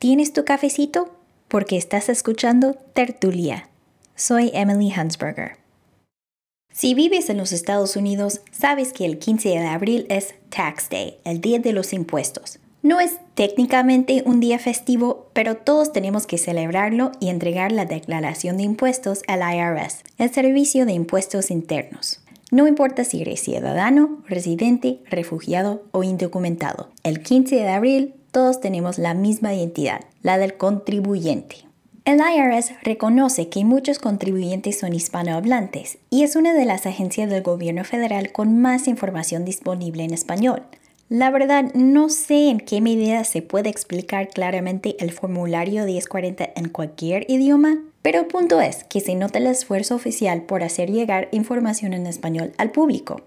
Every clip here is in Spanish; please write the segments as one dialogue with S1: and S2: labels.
S1: ¿Tienes tu cafecito? Porque estás escuchando Tertulia. Soy Emily Hansberger. Si vives en los Estados Unidos, sabes que el 15 de abril es Tax Day, el Día de los Impuestos. No es técnicamente un día festivo, pero todos tenemos que celebrarlo y entregar la declaración de impuestos al IRS, el Servicio de Impuestos Internos. No importa si eres ciudadano, residente, refugiado o indocumentado. El 15 de abril todos tenemos la misma identidad, la del contribuyente. El IRS reconoce que muchos contribuyentes son hispanohablantes y es una de las agencias del gobierno federal con más información disponible en español. La verdad, no sé en qué medida se puede explicar claramente el formulario 1040 en cualquier idioma, pero el punto es que se nota el esfuerzo oficial por hacer llegar información en español al público.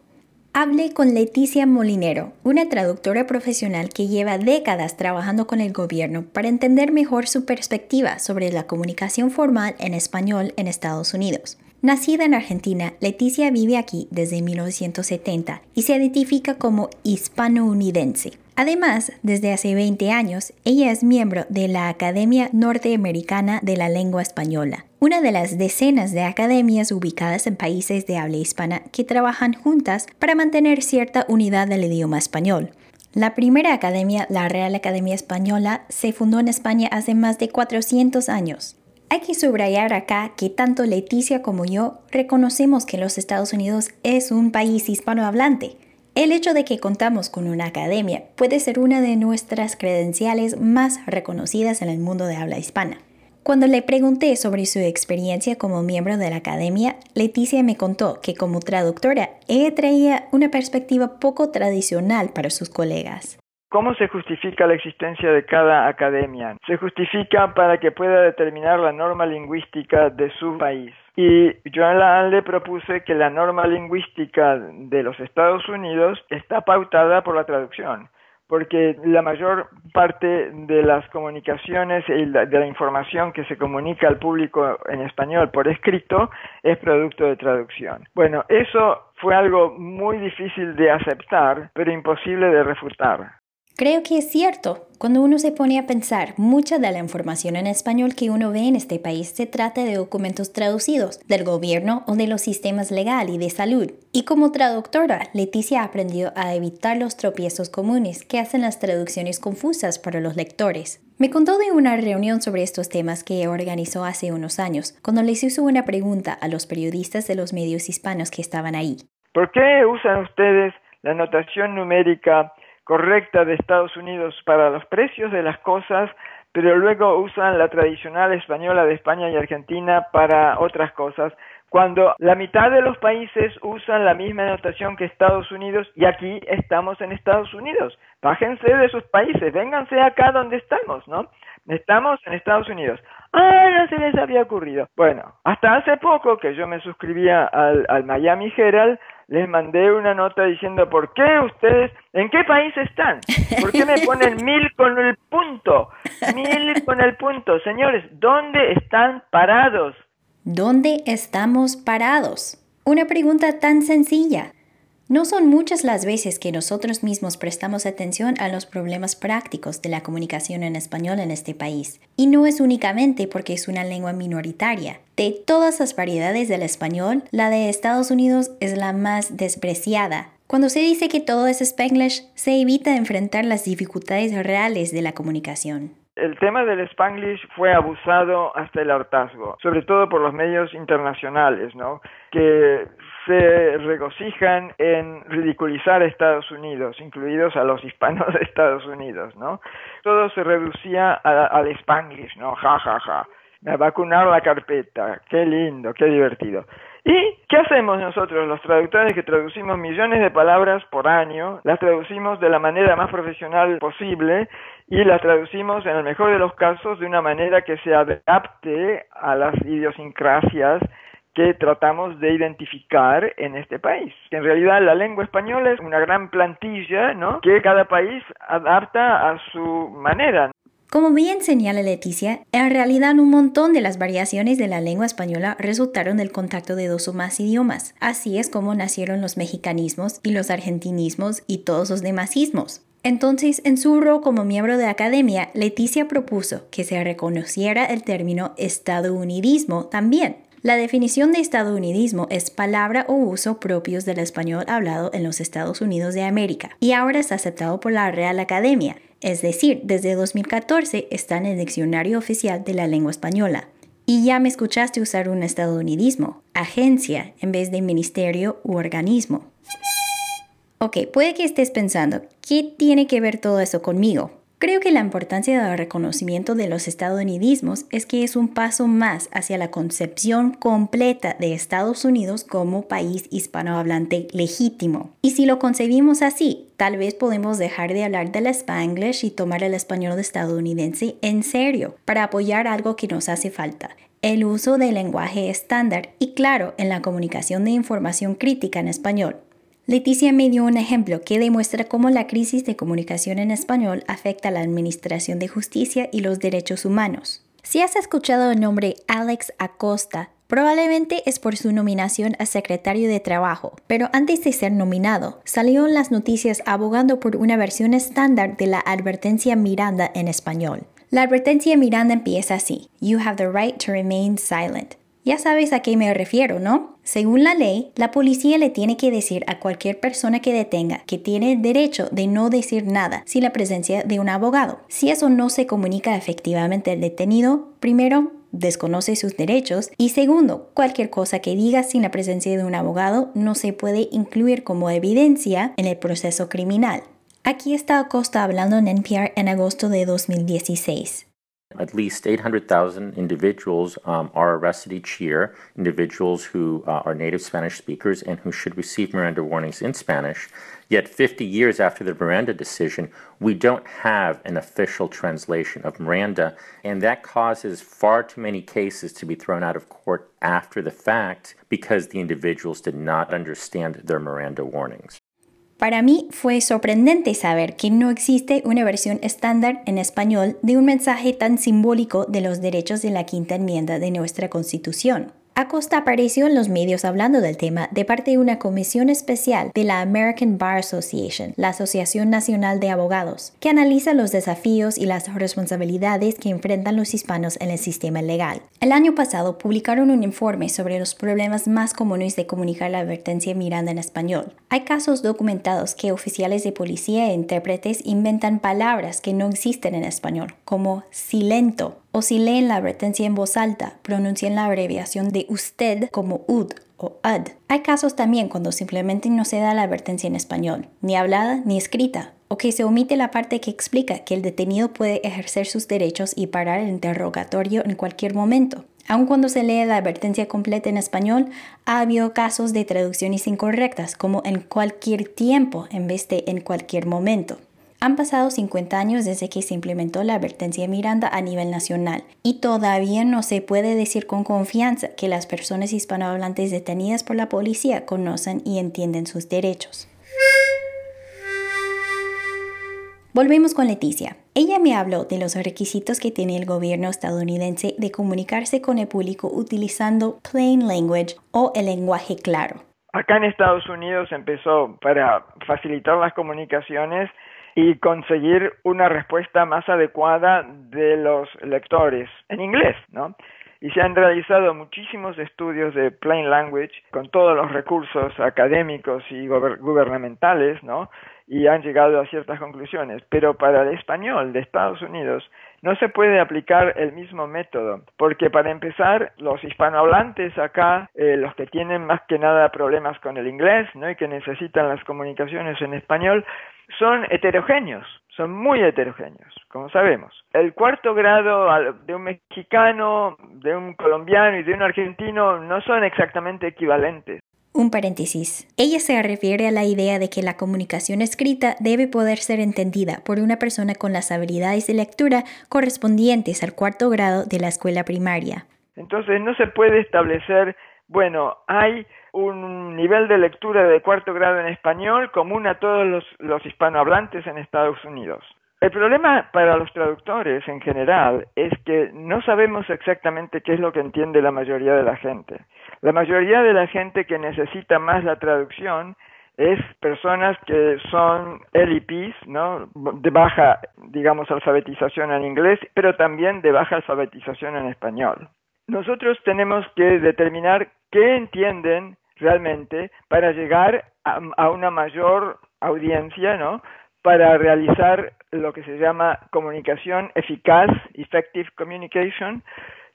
S1: Hablé con Leticia Molinero, una traductora profesional que lleva décadas trabajando con el gobierno para entender mejor su perspectiva sobre la comunicación formal en español en Estados Unidos. Nacida en Argentina, Leticia vive aquí desde 1970 y se identifica como hispanounidense. Además, desde hace 20 años, ella es miembro de la Academia Norteamericana de la Lengua Española, una de las decenas de academias ubicadas en países de habla hispana que trabajan juntas para mantener cierta unidad del idioma español. La primera academia, la Real Academia Española, se fundó en España hace más de 400 años. Hay que subrayar acá que tanto Leticia como yo reconocemos que los Estados Unidos es un país hispanohablante. El hecho de que contamos con una academia puede ser una de nuestras credenciales más reconocidas en el mundo de habla hispana. Cuando le pregunté sobre su experiencia como miembro de la academia, Leticia me contó que como traductora ella traía una perspectiva poco tradicional para sus colegas.
S2: ¿Cómo se justifica la existencia de cada academia? Se justifica para que pueda determinar la norma lingüística de su país. Y yo en le propuse que la norma lingüística de los Estados Unidos está pautada por la traducción porque la mayor parte de las comunicaciones y de la información que se comunica al público en español por escrito es producto de traducción. Bueno, eso fue algo muy difícil de aceptar, pero imposible de refutar.
S1: Creo que es cierto. Cuando uno se pone a pensar, mucha de la información en español que uno ve en este país se trata de documentos traducidos del gobierno o de los sistemas legal y de salud. Y como traductora, Leticia aprendió a evitar los tropiezos comunes que hacen las traducciones confusas para los lectores. Me contó de una reunión sobre estos temas que organizó hace unos años, cuando les hizo una pregunta a los periodistas de los medios hispanos que estaban ahí.
S2: ¿Por qué usan ustedes la notación numérica correcta de Estados Unidos para los precios de las cosas, pero luego usan la tradicional española de España y Argentina para otras cosas, cuando la mitad de los países usan la misma notación que Estados Unidos y aquí estamos en Estados Unidos. Bájense de sus países, vénganse acá donde estamos, ¿no? Estamos en Estados Unidos. Ah, no se les había ocurrido. Bueno, hasta hace poco que yo me suscribía al, al Miami Herald, les mandé una nota diciendo por qué ustedes, en qué país están, por qué me ponen mil con el punto, mil con el punto, señores, ¿dónde están parados?
S1: ¿Dónde estamos parados? Una pregunta tan sencilla. No son muchas las veces que nosotros mismos prestamos atención a los problemas prácticos de la comunicación en español en este país. Y no es únicamente porque es una lengua minoritaria. De todas las variedades del español, la de Estados Unidos es la más despreciada. Cuando se dice que todo es spanglish, se evita enfrentar las dificultades reales de la comunicación.
S2: El tema del spanglish fue abusado hasta el hartazgo, sobre todo por los medios internacionales, ¿no? Que se regocijan en ridiculizar a Estados Unidos, incluidos a los hispanos de Estados Unidos, ¿no? Todo se reducía al spanglish, ¿no? Ja, ja, ja. Vacunar la carpeta, qué lindo, qué divertido. ¿Y qué hacemos nosotros, los traductores que traducimos millones de palabras por año? Las traducimos de la manera más profesional posible y las traducimos en el mejor de los casos de una manera que se adapte a las idiosincrasias que tratamos de identificar en este país. En realidad la lengua española es una gran plantilla, ¿no? Que cada país adapta a su manera.
S1: Como bien señala Leticia, en realidad un montón de las variaciones de la lengua española resultaron del contacto de dos o más idiomas. Así es como nacieron los mexicanismos y los argentinismos y todos los demás Entonces, en su rol como miembro de la academia, Leticia propuso que se reconociera el término estadounidismo también. La definición de estadounidismo es palabra o uso propios del español hablado en los Estados Unidos de América y ahora es aceptado por la Real Academia, es decir, desde 2014 está en el diccionario oficial de la lengua española. Y ya me escuchaste usar un estadounidismo, agencia, en vez de ministerio u organismo. Ok, puede que estés pensando, ¿qué tiene que ver todo eso conmigo? Creo que la importancia del reconocimiento de los estadounidismos es que es un paso más hacia la concepción completa de Estados Unidos como país hispanohablante legítimo. Y si lo concebimos así, tal vez podemos dejar de hablar del spanglish y tomar el español estadounidense en serio para apoyar algo que nos hace falta, el uso del lenguaje estándar y claro en la comunicación de información crítica en español. Leticia me dio un ejemplo que demuestra cómo la crisis de comunicación en español afecta a la administración de justicia y los derechos humanos. Si has escuchado el nombre Alex Acosta, probablemente es por su nominación a secretario de Trabajo, pero antes de ser nominado, salió en las noticias abogando por una versión estándar de la advertencia Miranda en español. La advertencia Miranda empieza así: You have the right to remain silent. Ya sabes a qué me refiero, ¿no? Según la ley, la policía le tiene que decir a cualquier persona que detenga que tiene el derecho de no decir nada sin la presencia de un abogado. Si eso no se comunica efectivamente al detenido, primero, desconoce sus derechos y segundo, cualquier cosa que diga sin la presencia de un abogado no se puede incluir como evidencia en el proceso criminal. Aquí está Acosta hablando en NPR en agosto de 2016.
S3: At least 800,000 individuals um, are arrested each year, individuals who uh, are native Spanish speakers and who should receive Miranda warnings in Spanish. Yet, 50 years after the Miranda decision, we don't have an official translation of Miranda, and that causes far too many cases to be thrown out of court after the fact because the individuals did not understand their Miranda warnings.
S1: Para mí fue sorprendente saber que no existe una versión estándar en español de un mensaje tan simbólico de los derechos de la quinta enmienda de nuestra Constitución. Acosta apareció en los medios hablando del tema de parte de una comisión especial de la American Bar Association, la Asociación Nacional de Abogados, que analiza los desafíos y las responsabilidades que enfrentan los hispanos en el sistema legal. El año pasado publicaron un informe sobre los problemas más comunes de comunicar la advertencia Miranda en español. Hay casos documentados que oficiales de policía e intérpretes inventan palabras que no existen en español, como silento o si leen la advertencia en voz alta, pronuncien la abreviación de usted como ud o ad. Hay casos también cuando simplemente no se da la advertencia en español, ni hablada ni escrita, o que se omite la parte que explica que el detenido puede ejercer sus derechos y parar el interrogatorio en cualquier momento. Aun cuando se lee la advertencia completa en español, ha habido casos de traducciones incorrectas, como en cualquier tiempo en vez de en cualquier momento. Han pasado 50 años desde que se implementó la advertencia Miranda a nivel nacional y todavía no se puede decir con confianza que las personas hispanohablantes detenidas por la policía conocen y entienden sus derechos. Volvemos con Leticia. Ella me habló de los requisitos que tiene el gobierno estadounidense de comunicarse con el público utilizando plain language o el lenguaje claro.
S2: Acá en Estados Unidos empezó para facilitar las comunicaciones y conseguir una respuesta más adecuada de los lectores en inglés, ¿no? Y se han realizado muchísimos estudios de plain language con todos los recursos académicos y gubernamentales, ¿no? Y han llegado a ciertas conclusiones. Pero para el español de Estados Unidos no se puede aplicar el mismo método, porque para empezar, los hispanohablantes acá, eh, los que tienen más que nada problemas con el inglés, ¿no? Y que necesitan las comunicaciones en español, son heterogéneos, son muy heterogéneos, como sabemos. El cuarto grado de un mexicano, de un colombiano y de un argentino no son exactamente equivalentes.
S1: Un paréntesis. Ella se refiere a la idea de que la comunicación escrita debe poder ser entendida por una persona con las habilidades de lectura correspondientes al cuarto grado de la escuela primaria.
S2: Entonces no se puede establecer, bueno, hay un nivel de lectura de cuarto grado en español común a todos los, hispanohablantes en Estados Unidos. El problema para los traductores en general es que no sabemos exactamente qué es lo que entiende la mayoría de la gente. La mayoría de la gente que necesita más la traducción es personas que son LEPs, ¿no? De baja, digamos, alfabetización en inglés, pero también de baja alfabetización en español. Nosotros tenemos que determinar qué entienden realmente para llegar a, a una mayor audiencia, ¿no? Para realizar lo que se llama comunicación eficaz, effective communication,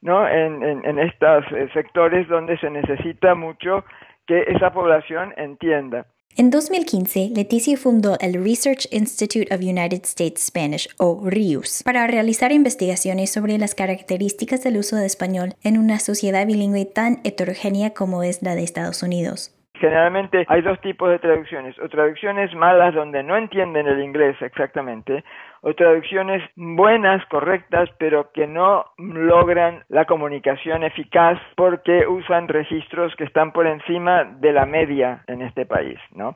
S2: ¿no? En, en, en estos eh, sectores donde se necesita mucho que esa población entienda.
S1: En 2015, Leticia fundó el Research Institute of United States Spanish, o RIUS, para realizar investigaciones sobre las características del uso de español en una sociedad bilingüe tan heterogénea como es la de Estados Unidos.
S2: Generalmente hay dos tipos de traducciones, o traducciones malas donde no entienden el inglés exactamente, o traducciones buenas, correctas, pero que no logran la comunicación eficaz porque usan registros que están por encima de la media en este país, ¿no?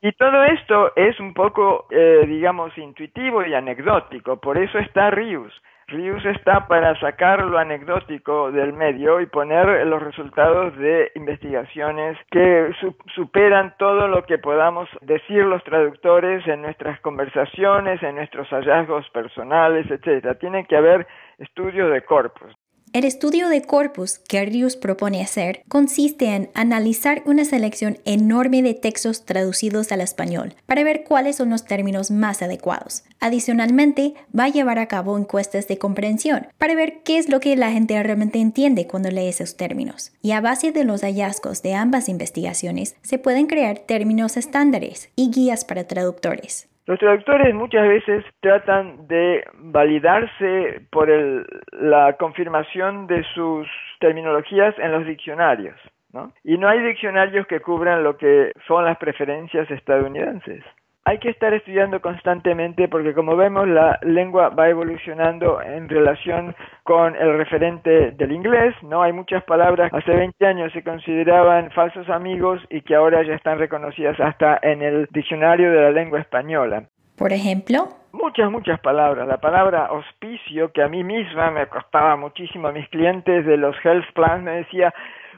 S2: Y todo esto es un poco, eh, digamos, intuitivo y anecdótico, por eso está Rius. Rius está para sacar lo anecdótico del medio y poner los resultados de investigaciones que superan todo lo que podamos decir los traductores en nuestras conversaciones, en nuestros hallazgos personales, etcétera. Tiene que haber estudios de corpus.
S1: El estudio de corpus que Rius propone hacer consiste en analizar una selección enorme de textos traducidos al español para ver cuáles son los términos más adecuados. Adicionalmente, va a llevar a cabo encuestas de comprensión para ver qué es lo que la gente realmente entiende cuando lee esos términos. Y a base de los hallazgos de ambas investigaciones, se pueden crear términos estándares y guías para traductores.
S2: Los traductores muchas veces tratan de validarse por el, la confirmación de sus terminologías en los diccionarios, ¿no? Y no hay diccionarios que cubran lo que son las preferencias estadounidenses hay que estar estudiando constantemente porque como vemos la lengua va evolucionando en relación con el referente del inglés, ¿no? Hay muchas palabras hace 20 años se consideraban falsos amigos y que ahora ya están reconocidas hasta en el diccionario de la lengua española.
S1: Por ejemplo,
S2: muchas, muchas palabras. La palabra hospicio, que a mí misma me costaba muchísimo a mis clientes de los health plans, me decía,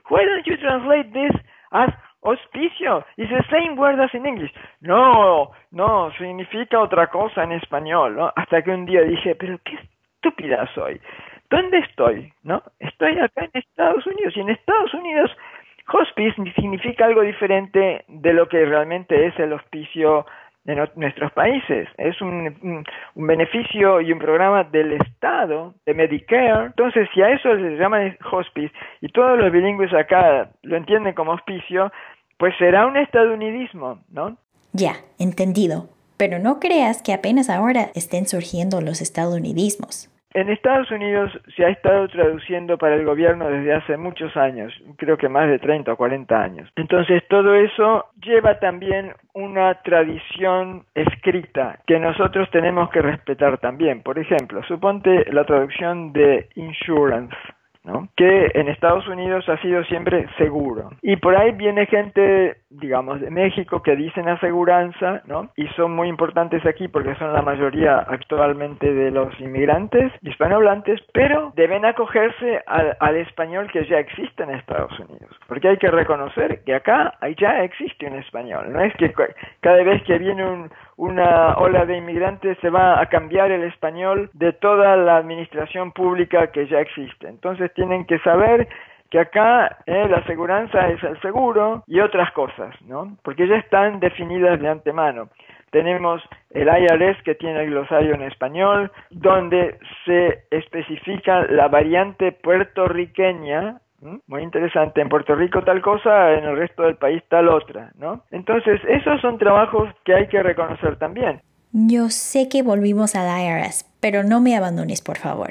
S2: why don't you translate this as Hospicio. It's the same word as in. No, no, significa otra cosa en español, ¿no? Hasta que un día dije, pero qué estúpida soy. ¿Dónde estoy? ¿No? Estoy acá en Estados Unidos y en Estados Unidos hospice significa algo diferente de lo que realmente es el hospicio en nuestros países. Es un, un, beneficio y un programa del Estado, de Medicare. Entonces, si a eso se llama hospice y todos los bilingües acá lo entienden como hospicio, pues será un estadounidismo, ¿no?
S1: Ya, entendido. Pero no creas que apenas ahora estén surgiendo los estadounidismos.
S2: En Estados Unidos se ha estado traduciendo para el gobierno desde hace muchos años, creo que más de 30 o 40 años. Entonces todo eso lleva también una tradición escrita que nosotros tenemos que respetar también. Por ejemplo, suponte la traducción de insurance que en Estados Unidos ha sido siempre seguro. Y por ahí viene gente, digamos, de México que dicen aseguranza, ¿no? Y son muy importantes aquí porque son la mayoría actualmente de los inmigrantes hispanohablantes, pero deben acogerse al, al español que ya existe en Estados Unidos. Porque hay que reconocer que acá ya existe un español. No es que cada vez que viene un, una ola de inmigrantes se va a cambiar el español de toda la administración pública que ya existe. Entonces tienen que saber que acá eh, la aseguranza es el seguro y otras cosas, ¿no? Porque ya están definidas de antemano. Tenemos el IRS que tiene el glosario en español, donde se especifica la variante puertorriqueña ¿Mm? Muy interesante. En Puerto Rico tal cosa, en el resto del país tal otra, ¿no? Entonces, esos son trabajos que hay que reconocer también.
S1: Yo sé que volvimos al IRS, pero no me abandones, por favor.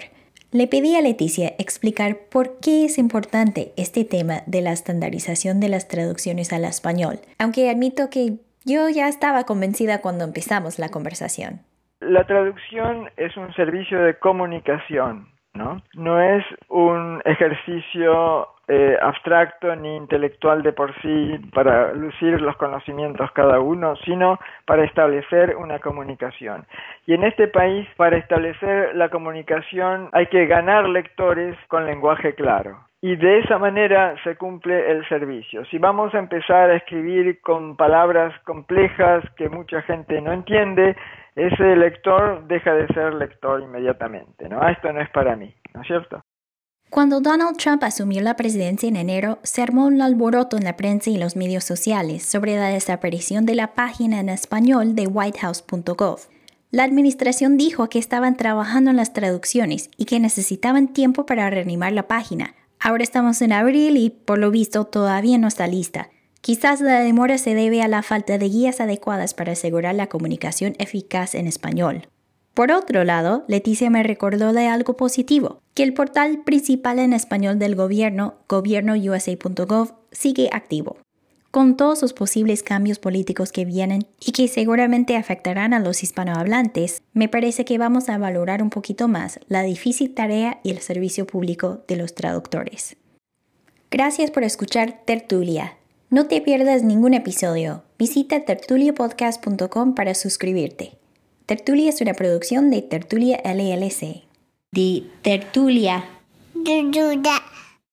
S1: Le pedí a Leticia explicar por qué es importante este tema de la estandarización de las traducciones al español, aunque admito que yo ya estaba convencida cuando empezamos la conversación.
S2: La traducción es un servicio de comunicación ¿no? No es un ejercicio eh, abstracto ni intelectual de por sí para lucir los conocimientos cada uno, sino para establecer una comunicación. Y en este país, para establecer la comunicación, hay que ganar lectores con lenguaje claro. y de esa manera se cumple el servicio. Si vamos a empezar a escribir con palabras complejas que mucha gente no entiende, ese lector deja de ser lector inmediatamente, ¿no? Ah, esto no es para mí, ¿no es cierto?
S1: Cuando Donald Trump asumió la presidencia en enero, se armó un alboroto en la prensa y los medios sociales sobre la desaparición de la página en español de whitehouse.gov. La administración dijo que estaban trabajando en las traducciones y que necesitaban tiempo para reanimar la página. Ahora estamos en abril y por lo visto todavía no está lista. Quizás la demora se debe a la falta de guías adecuadas para asegurar la comunicación eficaz en español. Por otro lado, Leticia me recordó de algo positivo, que el portal principal en español del gobierno, gobiernousa.gov, sigue activo. Con todos los posibles cambios políticos que vienen y que seguramente afectarán a los hispanohablantes, me parece que vamos a valorar un poquito más la difícil tarea y el servicio público de los traductores. Gracias por escuchar Tertulia, no te pierdas ningún episodio. Visita tertuliapodcast.com para suscribirte. Tertulia es una producción de Tertulia LLC.
S4: De Tertulia. Tertulia.